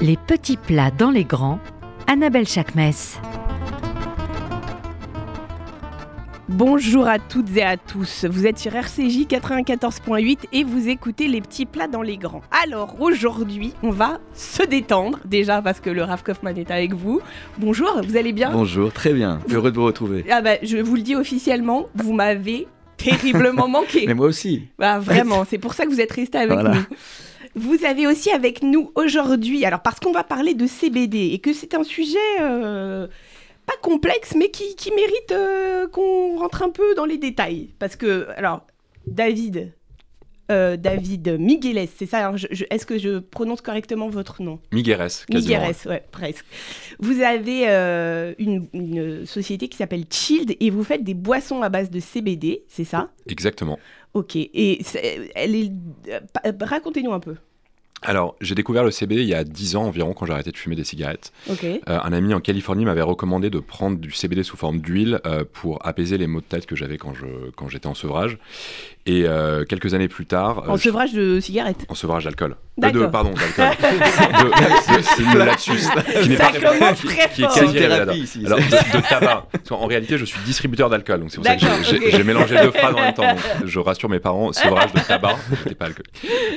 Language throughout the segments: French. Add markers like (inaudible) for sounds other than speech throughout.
Les petits plats dans les grands, Annabelle Chakmes. Bonjour à toutes et à tous, vous êtes sur RCJ 94.8 et vous écoutez les petits plats dans les grands. Alors aujourd'hui, on va se détendre déjà parce que le Rav Kaufman est avec vous. Bonjour, vous allez bien? Bonjour, très bien, heureux de vous retrouver. Ah bah, je vous le dis officiellement, vous m'avez terriblement (laughs) manqué. Mais moi aussi. Bah, vraiment, c'est pour ça que vous êtes resté avec Voilà. nous. Vous avez aussi avec nous aujourd'hui, alors parce qu'on va parler de CBD et que c'est un sujet euh, pas complexe, mais qui, qui mérite euh, qu'on rentre un peu dans les détails. Parce que, alors, David, euh, David Migueles, c'est ça, je- est-ce que je prononce correctement votre nom? Migueres, quasiment. Migueles, ouais, presque. Vous avez euh, une, une société qui s'appelle Chilled et vous faites des boissons à base de CBD, c'est ça? Exactement. Ok, et elle est... Racontez-nous un peu. Alors, j'ai découvert le CBD il y a 10 ans environ quand j'ai arrêté de fumer des cigarettes. Euh, un ami en Californie m'avait recommandé de prendre du CBD sous forme d'huile euh, pour apaiser les maux de tête que j'avais quand je- quand j'étais en sevrage. Et euh, quelques années plus tard... euh, En je- sevrage de cigarettes. en sevrage d'alcool. Euh, D'accord. de, pardon, d'alcool. (laughs) De- de- C'est le lapsus. Qui n'est Ça pas commence qui- très qui est fort. quasi une thérapie ici. Alors, de, de tabac. Parce qu'en réalité, je suis distributeur d'alcool. Donc, c'est pour ça que j'ai- j'ai j'ai mélangé deux phrases en même temps. (laughs) Donc, je rassure mes parents, sevrage de tabac, c'était pas alcool.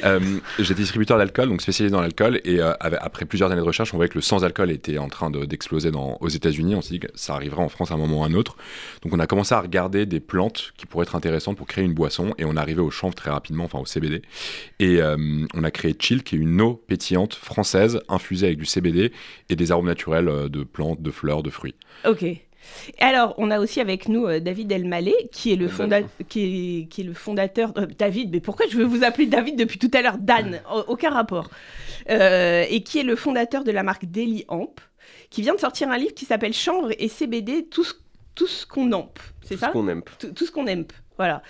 Euh, J'étais distributeur d'alcool, donc spécialisé dans l'alcool. Et euh, après plusieurs années de recherche, on voyait que le sans-alcool était en train de- d'exploser dans- aux États-Unis. On s'est dit que ça arriverait en France à un moment ou à un autre. Donc, on a commencé à regarder des plantes qui pourraient être intéressantes pour créer une boisson. Et on est arrivé au chanvre très rapidement, enfin au CBD. Et euh, on a créé Chill, qui est une eau pétillante française infusée avec du CBD et des arômes naturels euh, de plantes, de fleurs, de fruits. Ok. Alors, on a aussi avec nous euh, David Elmaleh, qui est le, fonda- qui est, qui est le fondateur. euh, David, mais pourquoi je veux vous appeler David depuis tout à l'heure? Dan Au- Aucun rapport. Euh, et qui est le fondateur de la marque Daily Amp, qui vient de sortir un livre qui s'appelle Chanvre et CBD, tout ce, tout ce qu'on ampe. C'est Tout ça? ce qu'on aime. tout, tout ce qu'on aime. Voilà.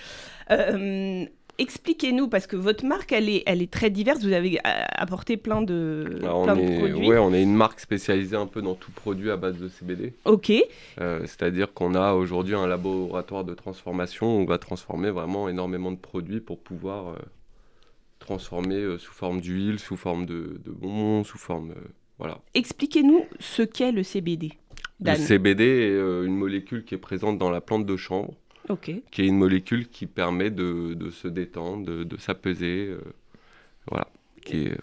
Expliquez-nous, parce que votre marque, elle est, elle est très diverse. Vous avez euh, apporté plein de, Alors, plein on, de est, produits. ouais, on est une marque spécialisée un peu dans tout produit à base de CBD. Ok. Euh, C'est-à-dire qu'on a aujourd'hui un laboratoire de transformation où on va transformer vraiment énormément de produits pour pouvoir euh, transformer euh, sous forme d'huile, sous forme de, de bonbons, sous forme. voilà. Expliquez-nous ce qu'est le CBD. Le. CBD est une molécule qui est présente dans la plante de chanvre, Qui est une molécule qui permet de, de se détendre, de, de s'apaiser. euh, voilà. Qui est,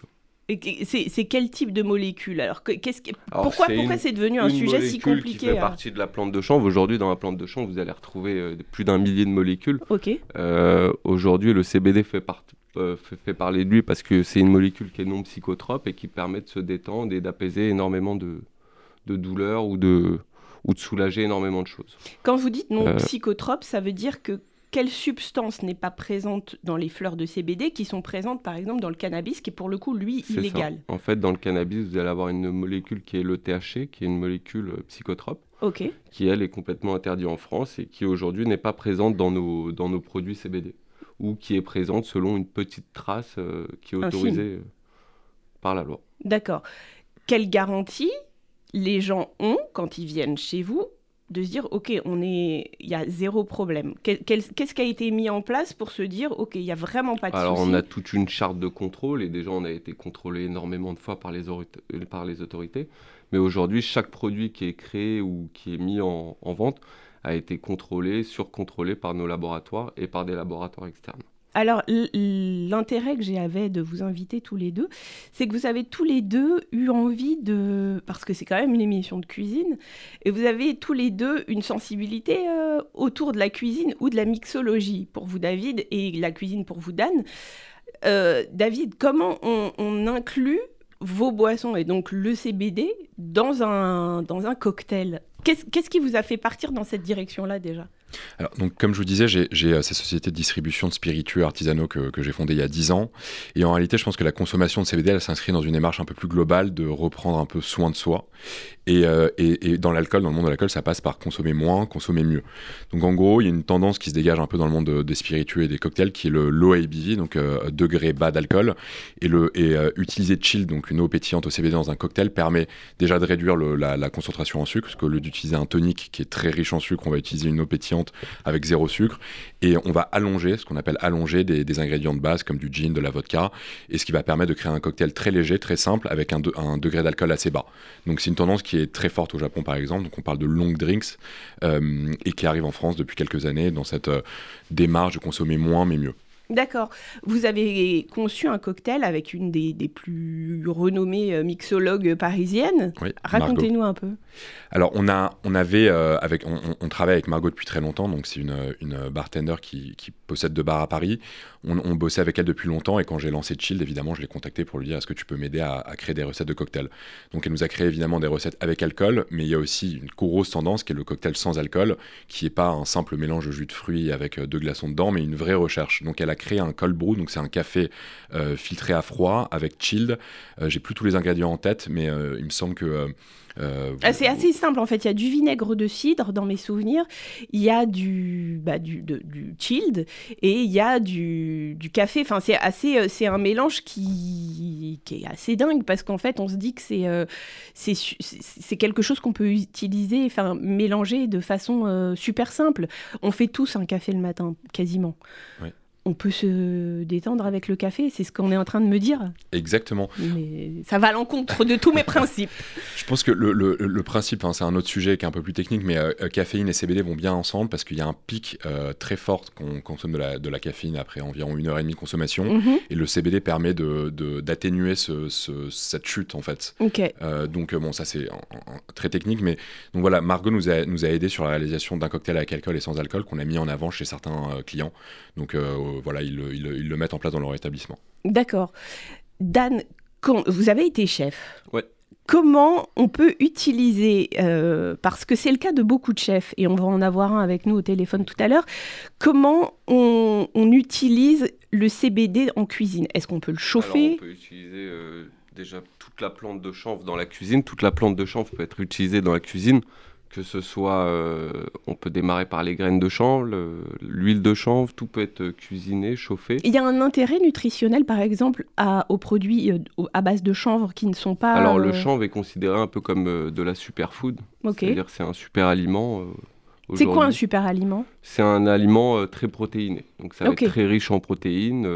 Et que- C'est quel type de molécule Alors, qu'est-ce que- Alors, pourquoi c'est pourquoi devenu un sujet si compliqué qui fait hein partie de la plante de chanvre. Aujourd'hui, dans la plante de chanvre, vous allez retrouver euh, plus d'un millier de molécules. Ok. Euh, Aujourd'hui, le CBD fait, part- euh, fait, fait parler de lui parce que c'est une molécule qui est non psychotrope et qui permet de se détendre et d'apaiser énormément de, de douleurs ou de, ou de soulager énormément de choses. Quand vous dites non Euh. psychotrope, ça veut dire que quelle substance n'est pas présente dans les fleurs de CBD qui sont présentes par exemple dans le cannabis qui est pour le coup lui ça. illégal? En fait, dans le cannabis, vous allez avoir une molécule qui est le THC, qui est une molécule euh, psychotrope, qui elle est complètement interdite en France et qui aujourd'hui n'est pas présente dans nos, dans nos produits CBD, ou qui est présente selon une petite trace euh, qui est autorisée euh, par la loi. D'accord. Quelle garantie les gens ont quand ils viennent chez vous de se dire ok on est il y a zéro problème. Qu'est-ce qui a été mis en place pour se dire ok il y a vraiment pas de Alors on a toute une charte de contrôle et déjà on a été contrôlé énormément de fois par les, euh, par les autorités. Mais aujourd'hui, chaque produit qui est créé ou qui est mis en, en vente a été contrôlé, surcontrôlé par nos laboratoires et par des laboratoires externes. Alors, l'intérêt que j'avais de vous inviter tous les deux, c'est que vous avez tous les deux eu envie de... Parce que c'est quand même une émission de cuisine, et vous avez tous les deux une sensibilité euh, autour de la cuisine ou de la mixologie. Pour vous, David, et la cuisine pour vous, Dan. Euh, David, comment on, inclut vos boissons et donc le CBD dans un, dans un cocktail? Qu'est-ce qui vous a fait partir dans cette direction-là déjà? Alors, donc, comme je vous disais, j'ai euh, ces sociétés de distribution de spiritueux artisanaux que, j'ai fondées il y a 10 ans. Et en réalité, je pense que la consommation de CBD, elle s'inscrit dans une démarche un peu plus globale de reprendre un peu soin de soi. Et, euh, et- et dans l'alcool, dans le monde de l'alcool, ça passe par consommer moins, consommer mieux. Donc en gros, il y a une tendance qui se dégage un peu dans le monde de- des spiritueux et des cocktails, qui est le low ABV, donc euh, degré bas d'alcool. Et, le, et utiliser chill, donc une eau pétillante au CBD dans un cocktail, permet déjà de réduire la, la concentration en sucre, parce qu'au lieu d'utiliser un tonique qui est très riche en sucre, on va utiliser une eau pétillante avec zéro sucre. Et on va allonger, ce qu'on appelle allonger des, ingrédients de base comme du gin, de la vodka, et ce qui va permettre de créer un cocktail très léger, très simple, avec un, un degré d'alcool assez bas. Donc c'est une tendance qui est très forte au Japon par exemple. Donc on parle de long drinks et qui arrive en France depuis quelques années dans cette démarche de consommer moins mais mieux. D'accord. Vous avez conçu un cocktail avec une des, plus renommées euh, mixologues parisiennes. Oui, Racontez-nous un peu. Alors, on, a, on avait, euh, avec, on, travaille avec Margot depuis très longtemps, donc c'est une, une bartender qui, possède deux bars à Paris. On, bossait avec elle depuis longtemps et quand j'ai lancé Child, évidemment, je l'ai contactée pour lui dire est-ce que tu peux m'aider à, créer des recettes de cocktails? Donc, elle nous a créé évidemment des recettes avec alcool, mais il y a aussi une grosse tendance qui est le cocktail sans alcool, qui n'est pas un simple mélange de jus de fruits avec euh, deux glaçons dedans, mais une vraie recherche. Donc, elle a créé un cold brew, donc c'est un café euh, filtré à froid avec Child. j'ai plus tous les ingrédients en tête, mais il me semble que euh, c'est assez simple en fait. Il y a du vinaigre de cidre dans mes souvenirs, il y a du, bah, du, du chilled et il y a du, du café. Enfin, c'est assez, euh, c'est un mélange qui, qui, est assez dingue parce qu'en fait, on se dit que c'est, euh, c'est, quelque chose qu'on peut utiliser, enfin mélanger de façon super simple. On fait tous un café le matin, quasiment. On peut se détendre avec le café, c'est ce qu'on est en train de me dire. Exactement. Mais ça va à l'encontre de tous mes (laughs) principes. Je pense que le, principe, hein, c'est un autre sujet qui est un peu plus technique, mais euh, euh, caféine et CBD vont bien ensemble parce qu'il y a un pic euh, très fort qu'on consomme de la, de la, caféine après environ une heure et demie de consommation, mhm. et le CBD permet d'atténuer de, cette chute en fait. Ok. donc bon, ça c'est très technique, mais donc voilà, Margot nous a, nous a aidé sur la réalisation d'un cocktail avec alcool et sans alcool qu'on a mis en avant chez certains clients. Donc voilà, ils, le mettent en place dans leur établissement. D'accord. Dan, quand vous avez été chef. Ouais. Comment on peut utiliser, euh, parce que c'est le cas de beaucoup de chefs, et on va en avoir un avec nous au téléphone tout à l'heure, comment on, utilise le CBD en cuisine? Est-ce qu'on peut le chauffer? On peut utiliser euh, déjà toute la plante de chanvre dans la cuisine. Toute la plante de chanvre peut être utilisée dans la cuisine que ce soit, euh, on peut démarrer par les graines de chanvre, l'huile de chanvre, tout peut être cuisiné, chauffé. Il y a un intérêt nutritionnel, par exemple, à, aux produits euh, à base de chanvre qui ne sont pas. Alors, le euh, chanvre est considéré un peu comme de la superfood. C'est-à-dire c'est un super aliment. c'est quoi un super aliment? C'est un aliment très protéiné. Donc, ça va être très riche en protéines.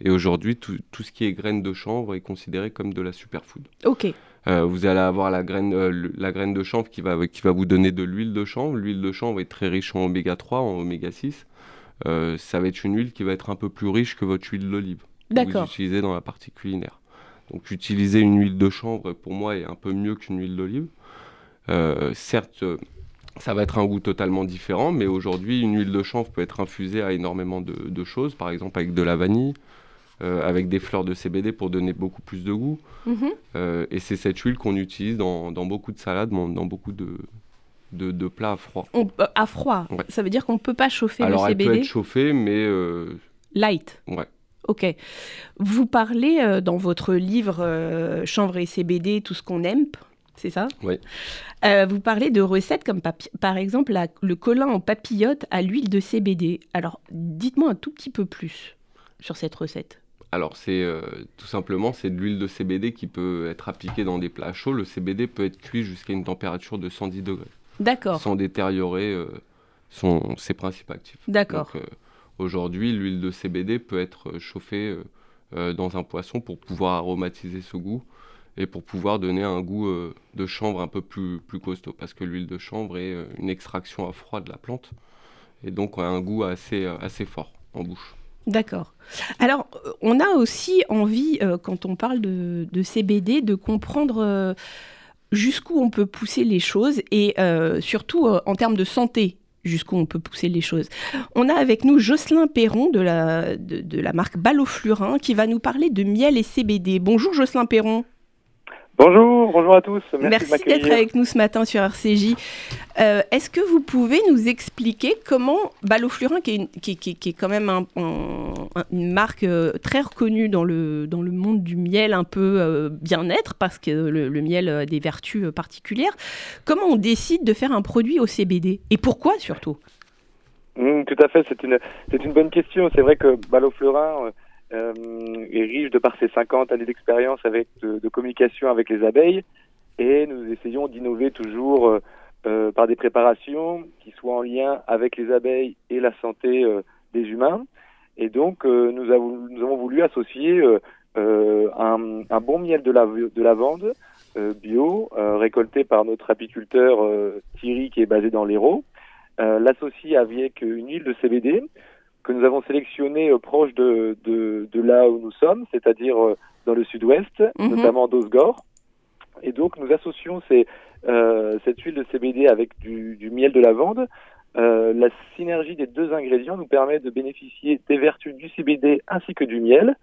et aujourd'hui, tout, tout, ce qui est graines de chanvre est considéré comme de la superfood. Ok. Euh, vous allez avoir la graine, euh, la graine de chanvre qui va, qui va vous donner de l'huile de chanvre. L'huile de chanvre est très riche en oméga 3, en oméga 6. Euh, ça va être une huile qui va être un peu plus riche que votre huile d'olive que vous utilisez dans la partie culinaire. Donc utiliser une huile de chanvre, pour moi, est un peu mieux qu'une huile d'olive. certes, ça va être un goût totalement différent, mais aujourd'hui, une huile de chanvre peut être infusée à énormément de, de choses, par exemple avec de la vanille, avec des fleurs de CBD pour donner beaucoup plus de goût. Mhm. Euh, et c'est cette huile qu'on utilise dans, dans, beaucoup de salades, dans beaucoup de, de, de plats à froid. On, à froid Ça veut dire qu'on ne peut pas chauffer le CBD Alors, elle peut être chauffée, mais... Euh, Light Ouais. Ok. Vous parlez dans votre livre Chanvre et CBD, tout ce qu'on aime, c'est ça? Oui. vous parlez de recettes comme par exemple le colin en papillote à l'huile de CBD. Alors, dites-moi un tout petit peu plus sur cette recette. Alors, c'est euh, tout simplement c'est de l'huile de CBD qui peut être appliquée dans des plats chauds. Le CBD peut être cuit jusqu'à une température de 110 degrés. D'accord. Sans détériorer euh, son, ses principes actifs. D'accord. Euh, aujourd'hui, l'huile de CBD peut être chauffée dans un poisson pour pouvoir aromatiser ce goût et pour pouvoir donner un goût de chanvre un peu plus, plus costaud. Parce que l'huile de chanvre est une extraction à froid de la plante et donc a un goût assez, assez fort en bouche. D'accord. Alors, on a aussi envie, euh, quand on parle de, CBD, de comprendre euh, jusqu'où on peut pousser les choses et euh, surtout en termes de santé jusqu'où on peut pousser les choses. On a avec nous Jocelyn Perron de la, de, la marque Balloflurin qui va nous parler de miel et CBD. Bonjour Jocelyn Perron. Bonjour, bonjour à tous. Merci, d'être avec nous ce matin sur RCJ. Euh, est-ce que vous pouvez nous expliquer comment Balloflurin, qui est, qui, qui, est quand même une marque euh, très reconnue dans le, dans le monde du miel un peu euh, bien-être, parce que le, miel a des vertus particulières, comment on décide de faire un produit au CBD Et pourquoi surtout? Mmh, Tout à fait, c'est une, une bonne question. C'est vrai que Balloflurin euh, est riche de par ses 50 années d'expérience avec de, communication avec les abeilles et nous essayons d'innover toujours euh, euh, par des préparations qui soient en lien avec les abeilles et la santé euh, des humains. Et donc, euh, nous, avons, voulu associer euh, euh, un, un bon miel de, la, de lavande euh, bio, euh, récolté par notre apiculteur euh, Thierry, qui est basé dans l'Hérault, euh, l'associer avec une huile de CBD que nous avons sélectionnée euh, proche de, de, de là où nous sommes, c'est-à-dire euh, dans le sud-ouest, Mhm. notamment d'Osgore. Et donc, nous associons ces, euh, cette huile de CBD avec du, du miel de lavande. Euh, la synergie des deux ingrédients nous permet de bénéficier des vertus du CBD ainsi que du miel.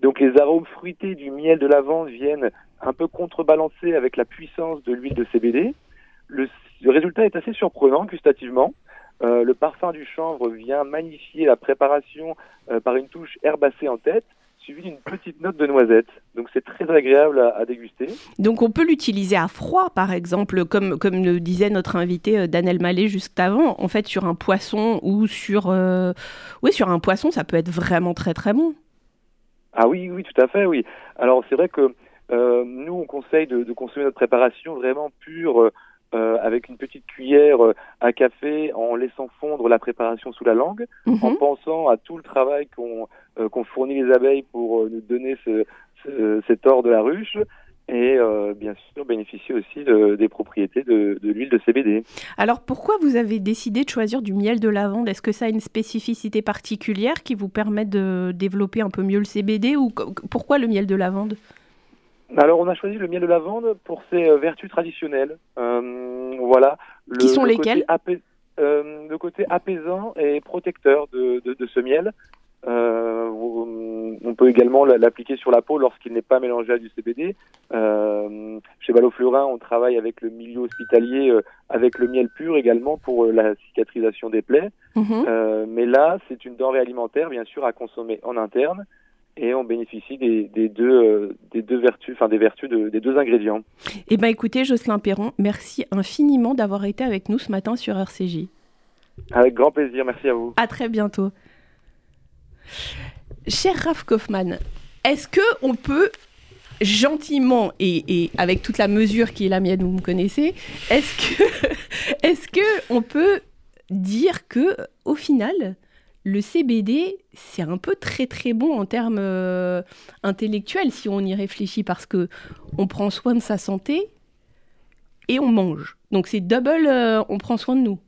Donc, les arômes fruités du miel de lavande viennent un peu contrebalancer avec la puissance de l'huile de CBD. Le, le résultat est assez surprenant gustativement. Euh, le parfum du chanvre vient magnifier la préparation euh, par une touche herbacée en tête, suivie d'une petite note de noisette. Donc c'est très agréable à, à déguster. Donc on peut l'utiliser à froid, par exemple, comme, comme le disait notre invité euh, Danel Mallet juste avant. En fait, sur un poisson ou sur, euh, oui, sur un poisson, ça peut être vraiment très très bon. Ah oui, oui, tout à fait, oui. Alors c'est vrai que nous, on conseille de, de consommer notre préparation vraiment pure, euh, avec une petite cuillère euh, à café, en laissant fondre la préparation sous la langue, en Mhm. pensant à tout le travail qu'ont euh, qu'ont fourni les abeilles pour euh, nous donner ce, ce- cet or de la ruche, et euh, bien sûr bénéficier aussi de- des propriétés de, de l'huile de CBD. Alors pourquoi vous avez décidé de choisir du miel de lavande? Est-ce que ça a une spécificité particulière qui vous permet de développer un peu mieux le CBD ou pourquoi le miel de lavande? Alors, on a choisi le miel de lavande pour ses euh, vertus traditionnelles. Euh, voilà. Le, Qui sont le lesquelles apais- euh, Le côté apaisant et protecteur de, de, de ce miel. Euh, on peut également la- l'appliquer sur la peau lorsqu'il n'est pas mélangé à du CBD. Euh, chez Ballot Fleurin, on travaille avec le milieu hospitalier, euh, avec le miel pur également pour euh, la cicatrisation des plaies. Mhm. Euh, mais là, c'est une denrée alimentaire, bien sûr, à consommer en interne, et on bénéficie des, des deux, euh, des deux vertus, enfin des vertus de- des deux ingrédients. Eh bien écoutez, Jocelyn Perron, merci infiniment d'avoir été avec nous ce matin sur RCJ. Avec grand plaisir, merci à vous. À très bientôt. Cher Raph Kaufmann, est-ce que on peut gentiment et, et avec toute la mesure qui est la mienne, vous me connaissez, est-ce que (laughs) est-ce que on peut dire que au final le CBD c'est un peu très très bon en termes euh, intellectuels si on y réfléchit parce que on prend soin de sa santé et on mange. Donc c'est double, euh, on prend soin de nous.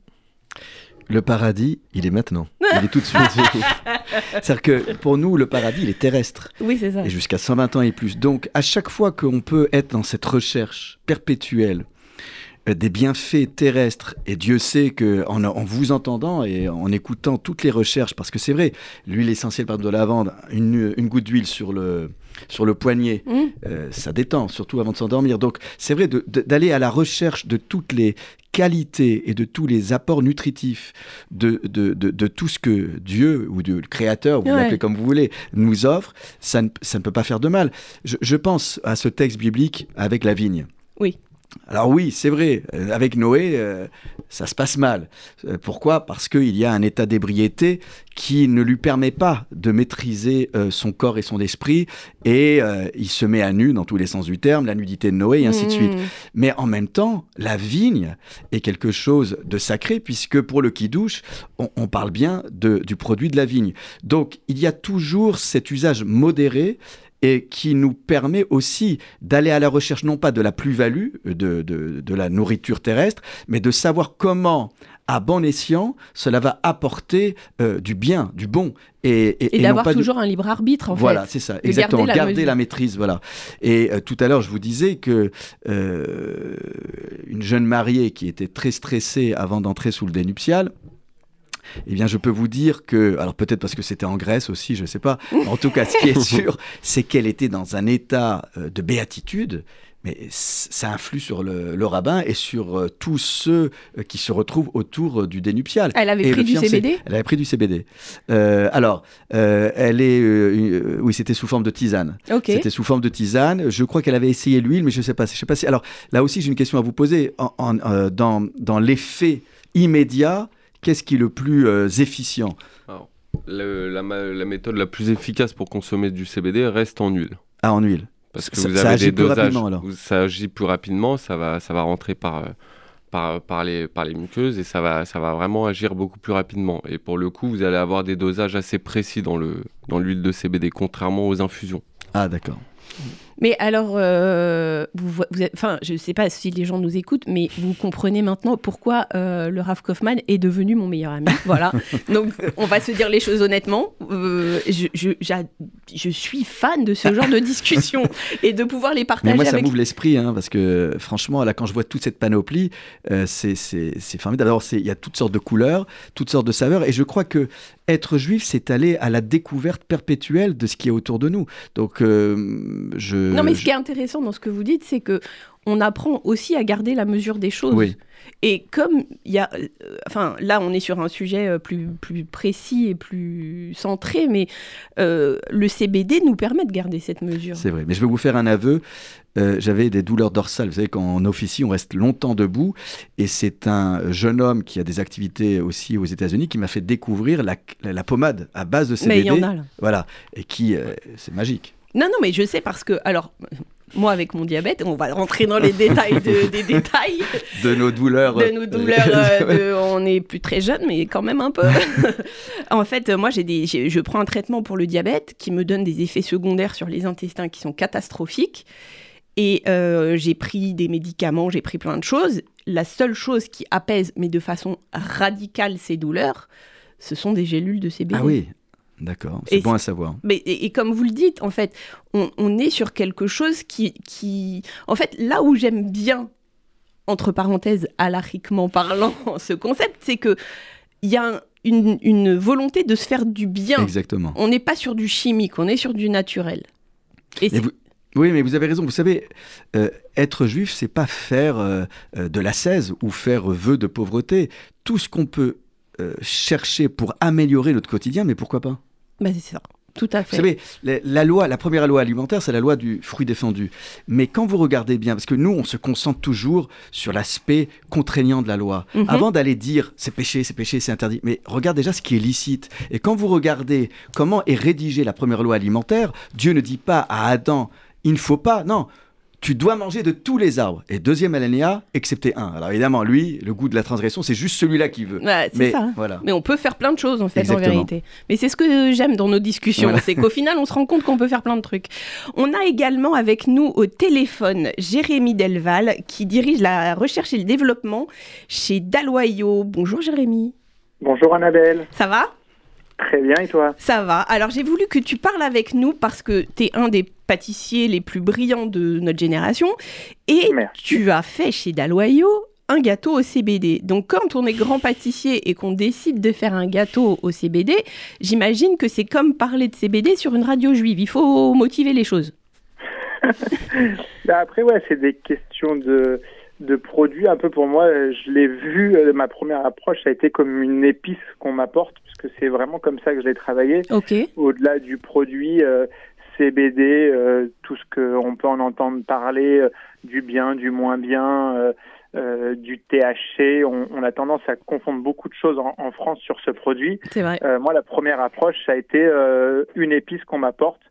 Le paradis, il est maintenant. Il est tout de suite. (laughs) C'est-à-dire que pour nous, le paradis, il est terrestre. Oui, c'est ça. Et jusqu'à 120 ans et plus. Donc, à chaque fois qu'on peut être dans cette recherche perpétuelle des bienfaits terrestres, et Dieu sait que en, en vous entendant et en écoutant toutes les recherches, parce que c'est vrai, l'huile essentielle par de la lavande, une, une goutte d'huile sur le, sur le poignet, Mmh. euh, ça détend, surtout avant de s'endormir. Donc, c'est vrai d'aller à la recherche de toutes les qualités et de tous les apports nutritifs de, de, de, de tout ce que Dieu ou de, le Créateur, vous Ouais. l'appelez comme vous voulez, nous offre, ça ne, ça ne peut pas faire de mal. Je, je pense à ce texte biblique avec la vigne. Oui. Alors oui, c'est vrai, euh, avec Noé, euh, ça se passe mal. Euh, pourquoi? Parce qu'il y a un état d'ébriété qui ne lui permet pas de maîtriser euh, son corps et son esprit, et euh, il se met à nu dans tous les sens du terme, la nudité de Noé, et ainsi de suite. Mmh. Mais en même temps, la vigne est quelque chose de sacré, puisque pour le qui-douche, on, on parle bien de- du produit de la vigne. Donc, il y a toujours cet usage modéré et qui nous permet aussi d'aller à la recherche non pas de la plus-value de, de- de la nourriture terrestre, mais de savoir comment, à bon escient, cela va apporter euh, du bien, du bon. Et, Et, d'avoir du- toujours un libre arbitre, en voilà, fait. c'est ça, De exactement. garder la Garder, mesure. la maîtrise, voilà. Et euh, tout à l'heure, je vous disais que euh, une jeune mariée qui était très stressée avant d'entrer sous le dénuptial, eh bien, je peux vous dire que, alors peut-être parce que c'était en Grèce aussi, je ne sais pas. En tout cas, ce qui est (laughs) sûr, c'est qu'elle était dans un état euh, de béatitude. Mais ça influe sur le, le rabbin et sur euh, tous ceux euh, qui se retrouvent autour euh, du dénuptial. Elle avait Et pris du. CBD Elle avait pris du CBD. Alors, elle est, oui, c'était sous forme de tisane. C'était sous forme de tisane. Je crois qu'elle avait essayé l'huile, mais je sais pas. Je sais pas si. Alors là aussi, j'ai une question à vous poser. En, en, dans dans l'effet immédiat, qu'est-ce qui est le plus euh, efficient? Le- la, méthode la plus efficace pour consommer du CBD reste en huile. Ah, en huile. Parce que Ça- vous ça avez agit des plus dosages. rapidement, alors. où ça agit plus rapidement, ça va, ça va rentrer par, euh, par, par, les, par les muqueuses et ça va, ça va vraiment agir beaucoup plus rapidement. Et pour le coup, vous allez avoir des dosages assez précis dans l'huile dans de CBD, contrairement aux infusions. Ah d'accord. Mais alors, euh, vous, enfin, je ne sais pas si les gens nous écoutent, mais vous comprenez maintenant pourquoi euh, le Raph Kaufman est devenu mon meilleur ami. (laughs) Voilà. Donc, on va se dire les choses honnêtement. Euh, je, je, je, suis fan de ce genre de (laughs) discussion et de pouvoir les partager. Mais moi, ça m'ouvre l'esprit, hein, parce que franchement, là, quand je vois toute cette panoplie, c'est formidable. D'abord, il y a toutes sortes de couleurs, toutes sortes de saveurs, et je crois que être juif, c'est aller à la découverte perpétuelle de ce qui est autour de nous. Donc, je non, mais ce qui est intéressant dans ce que vous dites, c'est que on apprend aussi à garder la mesure des choses. Oui. Et comme il y a, euh, enfin là on est sur un sujet euh, plus, plus précis et plus centré, mais euh, le CBD nous permet de garder cette mesure. C'est vrai, mais je vais vous faire un aveu. J'avais des douleurs dorsales. Vous savez, qu'en officie, on reste longtemps debout. Et c'est un jeune homme qui a des activités aussi aux États-Unis qui m'a fait découvrir la, la, pommade à base de CBD. Mais il y en a là. Voilà. Et qui, c'est magique. Non, non, mais je sais parce que, alors, moi avec mon diabète, on va rentrer dans les détails (laughs) des détails. De nos douleurs. De nos douleurs, (laughs) euh, on n'est plus très jeune, mais quand même un peu. (laughs) en fait, moi, j'ai des, je prends un traitement pour le diabète qui me donne des effets secondaires sur les intestins qui sont catastrophiques. Et euh, j'ai pris des médicaments, j'ai pris plein de choses. La seule chose qui apaise, mais de façon radicale, ces douleurs, ce sont des gélules de CBD. Ah oui, D'accord, c'est bon à savoir. Mais, et, comme vous le dites, en fait, on, est sur quelque chose qui, qui... En fait, là où j'aime bien, entre parenthèses, alariquement parlant, (laughs) ce concept, c'est que il y a une, volonté de se faire du bien. Exactement. On n'est pas sur du chimique, on est sur du naturel. Et Oui, mais vous avez raison. Vous savez, euh, être juif, c'est pas faire euh, euh, de la cèse ou faire vœu de pauvreté. Tout ce qu'on peut euh, chercher pour améliorer notre quotidien, mais pourquoi pas? Bah, C'est ça. Tout à fait. Vous savez, la, loi, la première loi alimentaire, c'est la loi du fruit défendu. Mais quand vous regardez bien, parce que nous, on se concentre toujours sur l'aspect contraignant de la loi, mhm. avant d'aller dire c'est péché, c'est péché, c'est interdit. Mais regarde déjà ce qui est licite. Et quand vous regardez comment est rédigée la première loi alimentaire, Dieu ne dit pas à Adam il ne faut pas. Non, tu dois manger de tous les arbres. Et deuxième alinéa, excepté un. Alors évidemment, lui, le goût de la transgression, c'est juste celui-là qui veut. mais, ça. Voilà. mais on peut faire plein de choses, en fait, en vérité. Mais c'est ce que j'aime dans nos discussions. C'est qu'au final, on se rend compte qu'on peut faire plein de trucs. On a également avec nous au téléphone Jérémy Delval, qui dirige la recherche et le développement chez Daloyo. Bonjour Jérémy. Bonjour Annabelle. Ça va? Très bien, et toi Ça va. Alors j'ai voulu que tu parles avec nous parce que tu es un des pâtissiers les plus brillants de notre génération et tu as fait chez Daloyo un gâteau au CBD. Donc quand on est grand pâtissier et qu'on décide de faire un gâteau au CBD, j'imagine que c'est comme parler de CBD sur une radio juive. Il faut motiver les choses. (laughs) Bah, après, ouais, c'est des questions de de produits. Un peu pour moi, je l'ai vu, euh, ma première approche, ça a été comme une épice qu'on m'apporte, puisque c'est vraiment comme ça que je l'ai travaillé. Au-delà du produit euh, CBD, euh, tout ce qu'on peut en entendre parler, du bien, du moins bien, du THC, on, a tendance à confondre beaucoup de choses en, France sur ce produit. C'est vrai. moi, la première approche, ça a été une épice qu'on m'apporte.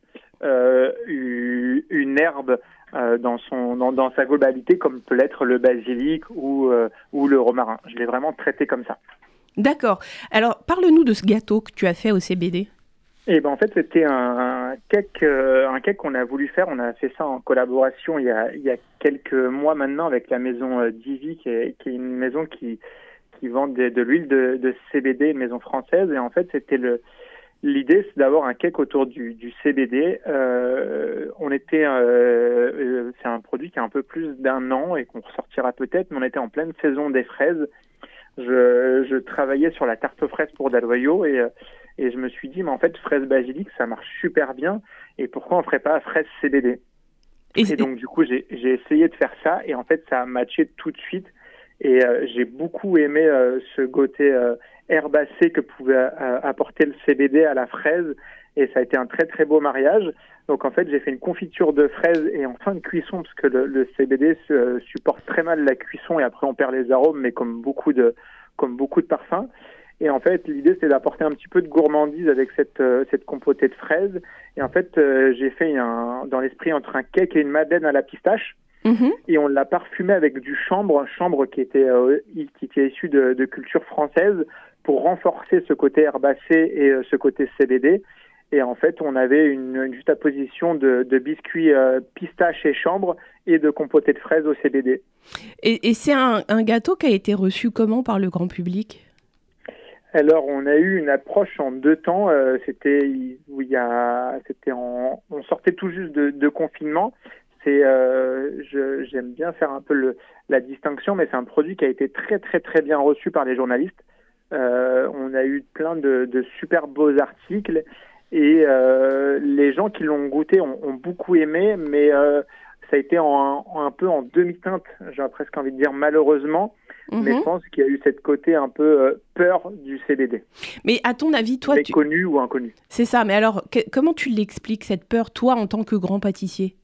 une herbe euh, dans, son, dans, sa globalité, comme peut l'être le basilic ou, euh, ou le romarin. Je l'ai vraiment traité comme ça. D'accord. Alors, parle-nous de ce gâteau que tu as fait au CBD. Eh ben, en fait, c'était un, cake, euh, un cake qu'on a voulu faire. On a fait ça en collaboration il y a, il y a quelques mois maintenant avec la maison Divi, qui est, qui est une maison qui, qui vend de, de l'huile de, de CBD, une maison française. Et en fait, c'était le, L'idée, c'est d'avoir un cake autour du, du CBD. Euh, on était, euh, euh, c'est un produit qui a un peu plus d'un an et qu'on ressortira peut-être, mais on était en pleine saison des fraises. Je, je travaillais sur la tarte aux fraises pour Daloyo et, et je me suis dit, mais en fait, fraise basilic, ça marche super bien. Et pourquoi on ferait pas fraise CBD et, et, donc, du coup, j'ai essayé de faire ça et en fait, ça a matché tout de suite. Et j'ai beaucoup aimé ce côté herbacée que pouvait euh, apporter le CBD à la fraise et ça a été un très très beau mariage. Donc en fait j'ai fait une confiture de fraises et en fin de cuisson parce que le, CBD se, supporte très mal la cuisson et après on perd les arômes mais comme beaucoup de comme beaucoup de parfums. Et en fait l'idée c'est d'apporter un petit peu de gourmandise avec cette euh, cette de fraises et en fait euh, j'ai fait un, dans l'esprit entre un cake et une madeleine à la pistache. Mhm. et on l'a parfumé avec du chanvre, chanvre qui était, euh, qui était issu de, de culture française pour renforcer ce côté herbacé et euh, ce côté CBD. Et en fait, on avait une, une juxtaposition de, de biscuits euh, pistache et chambre et de compoté de fraises au CBD. Et, et c'est un, un gâteau qui a été reçu comment par le grand public? Alors, on a eu une approche en deux temps. Euh, c'était où il y a, c'était en, on sortait tout juste de, de confinement. C'est, euh, j'aime bien faire un peu le, la distinction, mais c'est un produit qui a été très très très bien reçu par les journalistes. Euh, on a eu plein de, de super beaux articles et euh, les gens qui l'ont goûté ont, ont beaucoup aimé, mais euh, ça a été en, en- un peu en demi-teinte, j'ai presque envie de dire malheureusement, mais Mhm. je pense qu'il y a eu cette côté un peu peur du CBD, Mais à ton avis, toi, tu... connu ou inconnu. c'est ça. Mais alors, que- comment tu l'expliques cette peur, toi, en tant que grand pâtissier?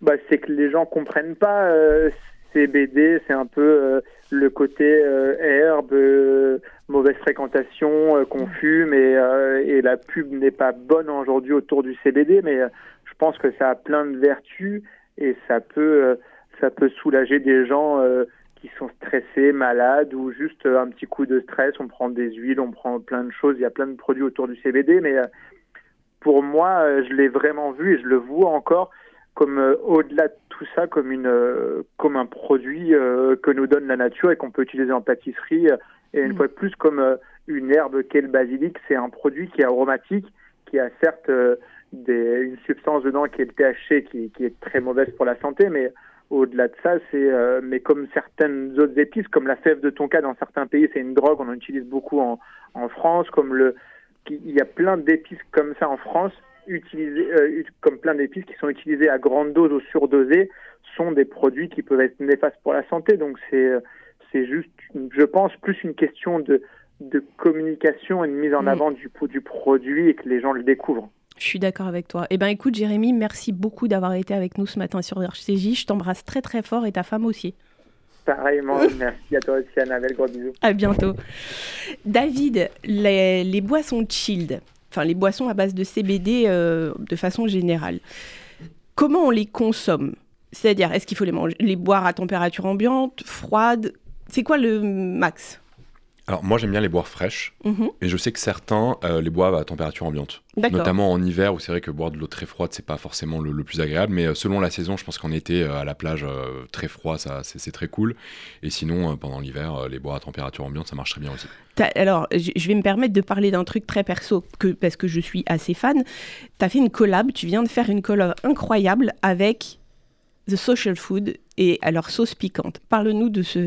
Bah, c'est que les gens comprennent pas euh, CBD, c'est un peu euh, le côté euh, herbe, euh, mauvaise fréquentation, qu'on fume et, et la pub n'est pas bonne aujourd'hui autour du CBD, mais je pense que ça a plein de vertus et ça peut ça peut soulager des gens euh, qui sont stressés, malades ou juste euh, un petit coup de stress. On prend des huiles, on prend plein de choses. Il y a plein de produits autour du CBD, mais euh, pour moi, je l'ai vraiment vu et je le vois encore comme euh, au-delà de tout ça, comme une euh, comme un produit euh, que nous donne la nature et qu'on peut utiliser en pâtisserie. et une Mm. fois de plus, comme une herbe qu'est le basilic, c'est un produit qui est aromatique, qui a certes des, une substance dedans qui est le THC, qui, qui est très mauvaise pour la santé, mais au-delà de ça, c'est euh, mais comme certaines autres épices, comme la fève de tonka dans certains pays, c'est une drogue, on en utilise beaucoup en, en France, comme le il y a plein d'épices comme ça en France utilisées euh, comme plein d'épices qui sont utilisées à grande dose ou surdosées sont des produits qui peuvent être néfastes pour la santé donc c'est euh, c'est juste je pense plus une question de de communication et de mise en Mm. avant du, du produit et que les gens le découvrent. Je suis d'accord avec toi. Eh ben, écoute, Jérémy, merci beaucoup d'avoir été avec nous ce matin sur RCJ. Je t'embrasse très très fort et ta femme aussi. Pareillement, (laughs) merci à toi aussi Annabelle, gros bisous. À bientôt. David, les, les boissons chilled, enfin les boissons à base de CBD euh, de façon générale, comment on les consomme? C'est-à-dire, est-ce qu'il faut les, manger, les boire à température ambiante, froide? C'est quoi le max? Alors moi j'aime bien les boire fraîches, Mhm. et je sais que certains euh, les boivent à température ambiante. Notamment en hiver où c'est vrai que boire de l'eau très froide c'est pas forcément le, le plus agréable, mais euh, selon la saison je pense qu'en été euh, à la plage euh, très froid ça c'est très cool, et sinon pendant l'hiver les boire à température ambiante ça marche très bien aussi. Alors, je je vais me permettre de parler d'un truc très perso, que, parce que je suis assez fan. Tu as fait une collab, tu viens de faire une collab incroyable avec The Social Food et à leur sauce piquante. Parle-nous de ce,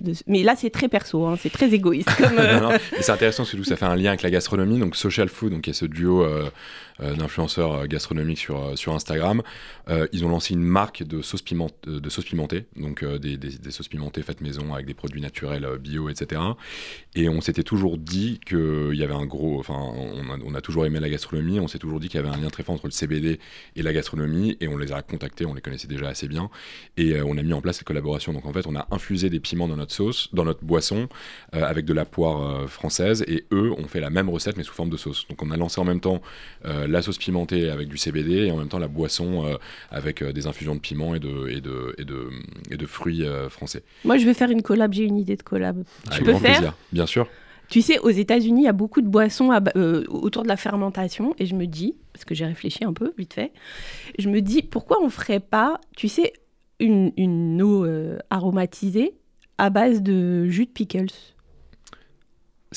de ce- Mais là, c'est très perso, hein, c'est très égoïste. Comme, euh, c'est intéressant surtout ça fait un lien avec la gastronomie, donc Social Food, donc qui est ce duo euh, euh, d'influenceurs gastronomiques sur, sur Instagram. Euh, ils ont lancé une marque de sauce, piment, de sauce pimentée, donc euh, des, des- des sauces pimentées faites maison avec des produits naturels bio, etc. Et on s'était toujours dit qu'il y avait un gros, enfin on a, on a toujours aimé la gastronomie, on s'est toujours dit qu'il y avait un lien très fort entre le CBD et la gastronomie, et on les a contactés, on les connaissait déjà assez bien, et euh, on a mis en place cette collaboration. Donc en fait, on a infusé des piments dans notre sauce, dans notre boisson, euh, avec de la poire euh, française et eux ont fait la même recette mais sous forme de sauce. Donc on a lancé en même temps euh, la sauce pimentée avec du CBD et en même temps la boisson avec des infusions de piment et de, et de, et de, et de fruits français. Moi, je vais faire une collab, j'ai une idée de collab. Tu peux grand faire? plaisir, bien sûr. Tu sais, aux États-Unis, il y a beaucoup de boissons à euh, autour de la fermentation, et je me dis, parce que j'ai réfléchi un peu, vite fait, je me dis, pourquoi on ferait pas, tu sais, une, une eau euh, aromatisée à base de jus de pickles.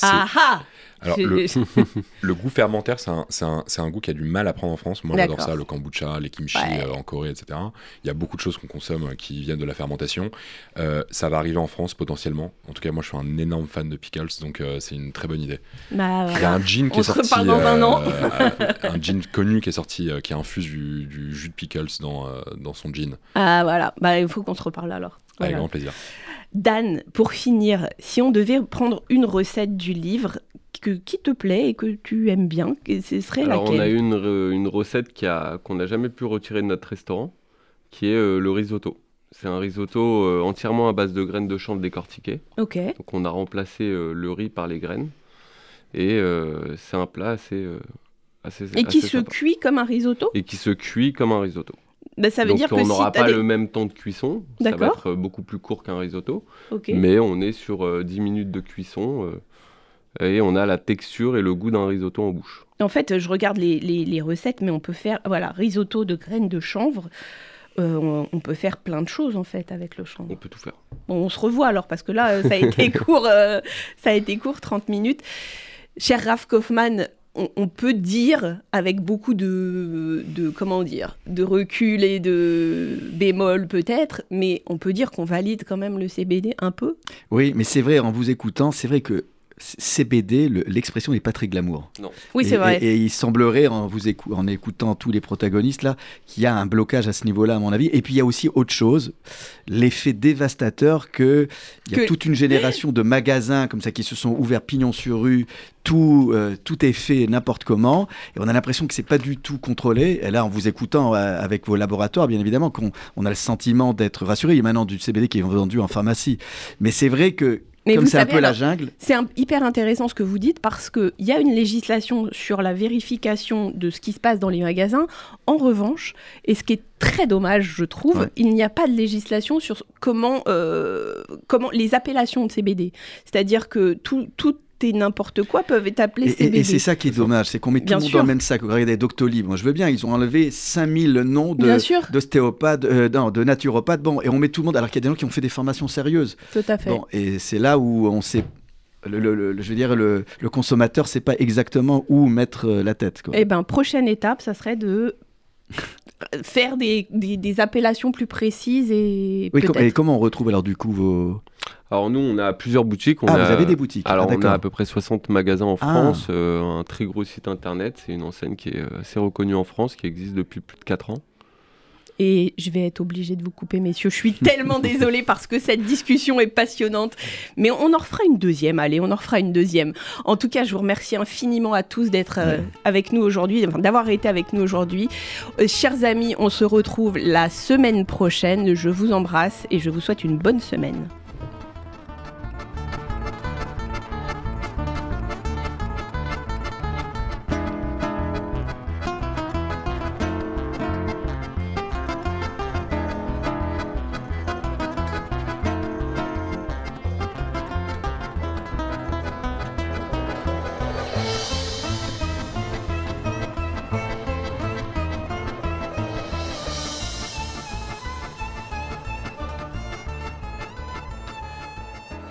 Ah ah Alors, le, (laughs) le goût fermentaire, c'est un, un- un goût qui a du mal à prendre en France. Moi, j'adore ça, le kombucha, les kimchi Ouais. euh, en Corée, etc. Il y a beaucoup de choses qu'on consomme euh, qui viennent de la fermentation. Euh, ça va arriver en France potentiellement. En tout cas, moi, je suis un énorme fan de pickles, donc euh, c'est une très bonne idée. Bah, Il y a un gin qui est sorti. dans un an. (laughs) un gin connu qui est sorti, qui infuse du, du jus de pickles dans, dans son gin. Ah voilà, bah, il faut qu'on se reparle alors. Avec Voilà. grand plaisir. Dan, pour finir, si on devait prendre une recette du livre que, qui te plaît et que tu aimes bien, ce serait Alors, laquelle on a une, une recette qui a- qu'on n'a jamais pu retirer de notre restaurant, qui est euh, le risotto. C'est un risotto euh, entièrement à base de graines de chanvre décortiquées. Ok. Donc, on a remplacé euh, le riz par les graines. Et c'est un plat assez. assez Et qui assez se sympa. cuit comme un risotto? Et qui se cuit comme un risotto. Bah, ça veut Donc dire que on n'aura pas des- le même temps de cuisson. Ça va être beaucoup plus court qu'un risotto. Ok. Mais on est sur euh, 10 minutes de cuisson. Euh, et on a la texture et le goût d'un risotto en bouche. En fait, je regarde les, les- les recettes, mais on peut faire, voilà, risotto de graines de chanvre. Euh, on, on peut faire plein de choses en fait avec le chanvre. On peut tout faire. Bon, on se revoit alors parce que là, euh, ça a été (laughs) court, euh, ça a été court, 30 minutes. Cher Raph Kaufmann, on, on peut dire avec beaucoup de, de comment dire, de recul et de bémol peut-être, mais on peut dire qu'on valide quand même le CBD un peu? Oui, mais c'est vrai, en vous écoutant, c'est vrai que CBD, le- l'expression n'est pas très glamour. Oui, Et- c'est vrai. Et, et il semblerait, en, vous écou- en écoutant tous les protagonistes, là, qu'il y a un blocage à ce niveau-là, à mon avis. Et puis, il y a aussi autre chose, l'effet dévastateur que il y a Que- toute une génération de magasins comme ça qui se sont ouverts pignon sur rue, tout, euh, tout est fait n'importe comment, et on a l'impression que c'est pas du tout contrôlé. Et là, en vous écoutant euh, avec vos laboratoires, bien évidemment, qu'on on a le sentiment d'être rassuré. Il y a maintenant du CBD qui est vendu en pharmacie. Mais c'est vrai que, Mais comme c'est un peu la jungle, C'est hyper intéressant ce que vous dites parce qu'il y a une législation sur la vérification de ce qui se passe dans les magasins. En revanche, et ce qui est très dommage, je trouve, Ouais. il n'y a pas de législation sur comment, euh, comment les appellations de CBD. C'est-à-dire que tout, tout et n'importe quoi peuvent être appelés Et, et- CBD. et c'est ça qui est dommage, c'est qu'on met tout Bien le monde sûr. dans le même sac. Regardez Doctolib, moi je veux bien, ils ont enlevé 5000 noms d'ostéopathes, euh, non, de naturopathes, bon, et on met tout le monde, alors qu'il y a des gens qui ont fait des formations sérieuses. tout à fait. Bon, et c'est là où on sait, le, le- le- je veux dire, le, le consommateur sait pas exactement où mettre euh, la tête. Quoi. Eh ben, prochaine étape, ça serait de faire des, des- des appellations plus précises et Oui, com- et comment on retrouve alors du coup vos... Alors nous, on a plusieurs boutiques. On ah, a- vous avez des boutiques Alors Ah, on a à peu près 60 magasins en Ah. France, euh, un très gros site internet. C'est une enseigne qui est euh, assez reconnue en France, qui existe depuis plus de 4 ans. Et je vais être obligée de vous couper, messieurs. Je suis tellement (laughs) désolée parce que cette discussion est passionnante. Mais on en refera une deuxième. Allez, on en refera une deuxième. En tout cas, je vous remercie infiniment à tous d'être euh, avec nous aujourd'hui, enfin, d'avoir été avec nous aujourd'hui. Euh, chers amis, on se retrouve la semaine prochaine. Je vous embrasse et je vous souhaite une bonne semaine.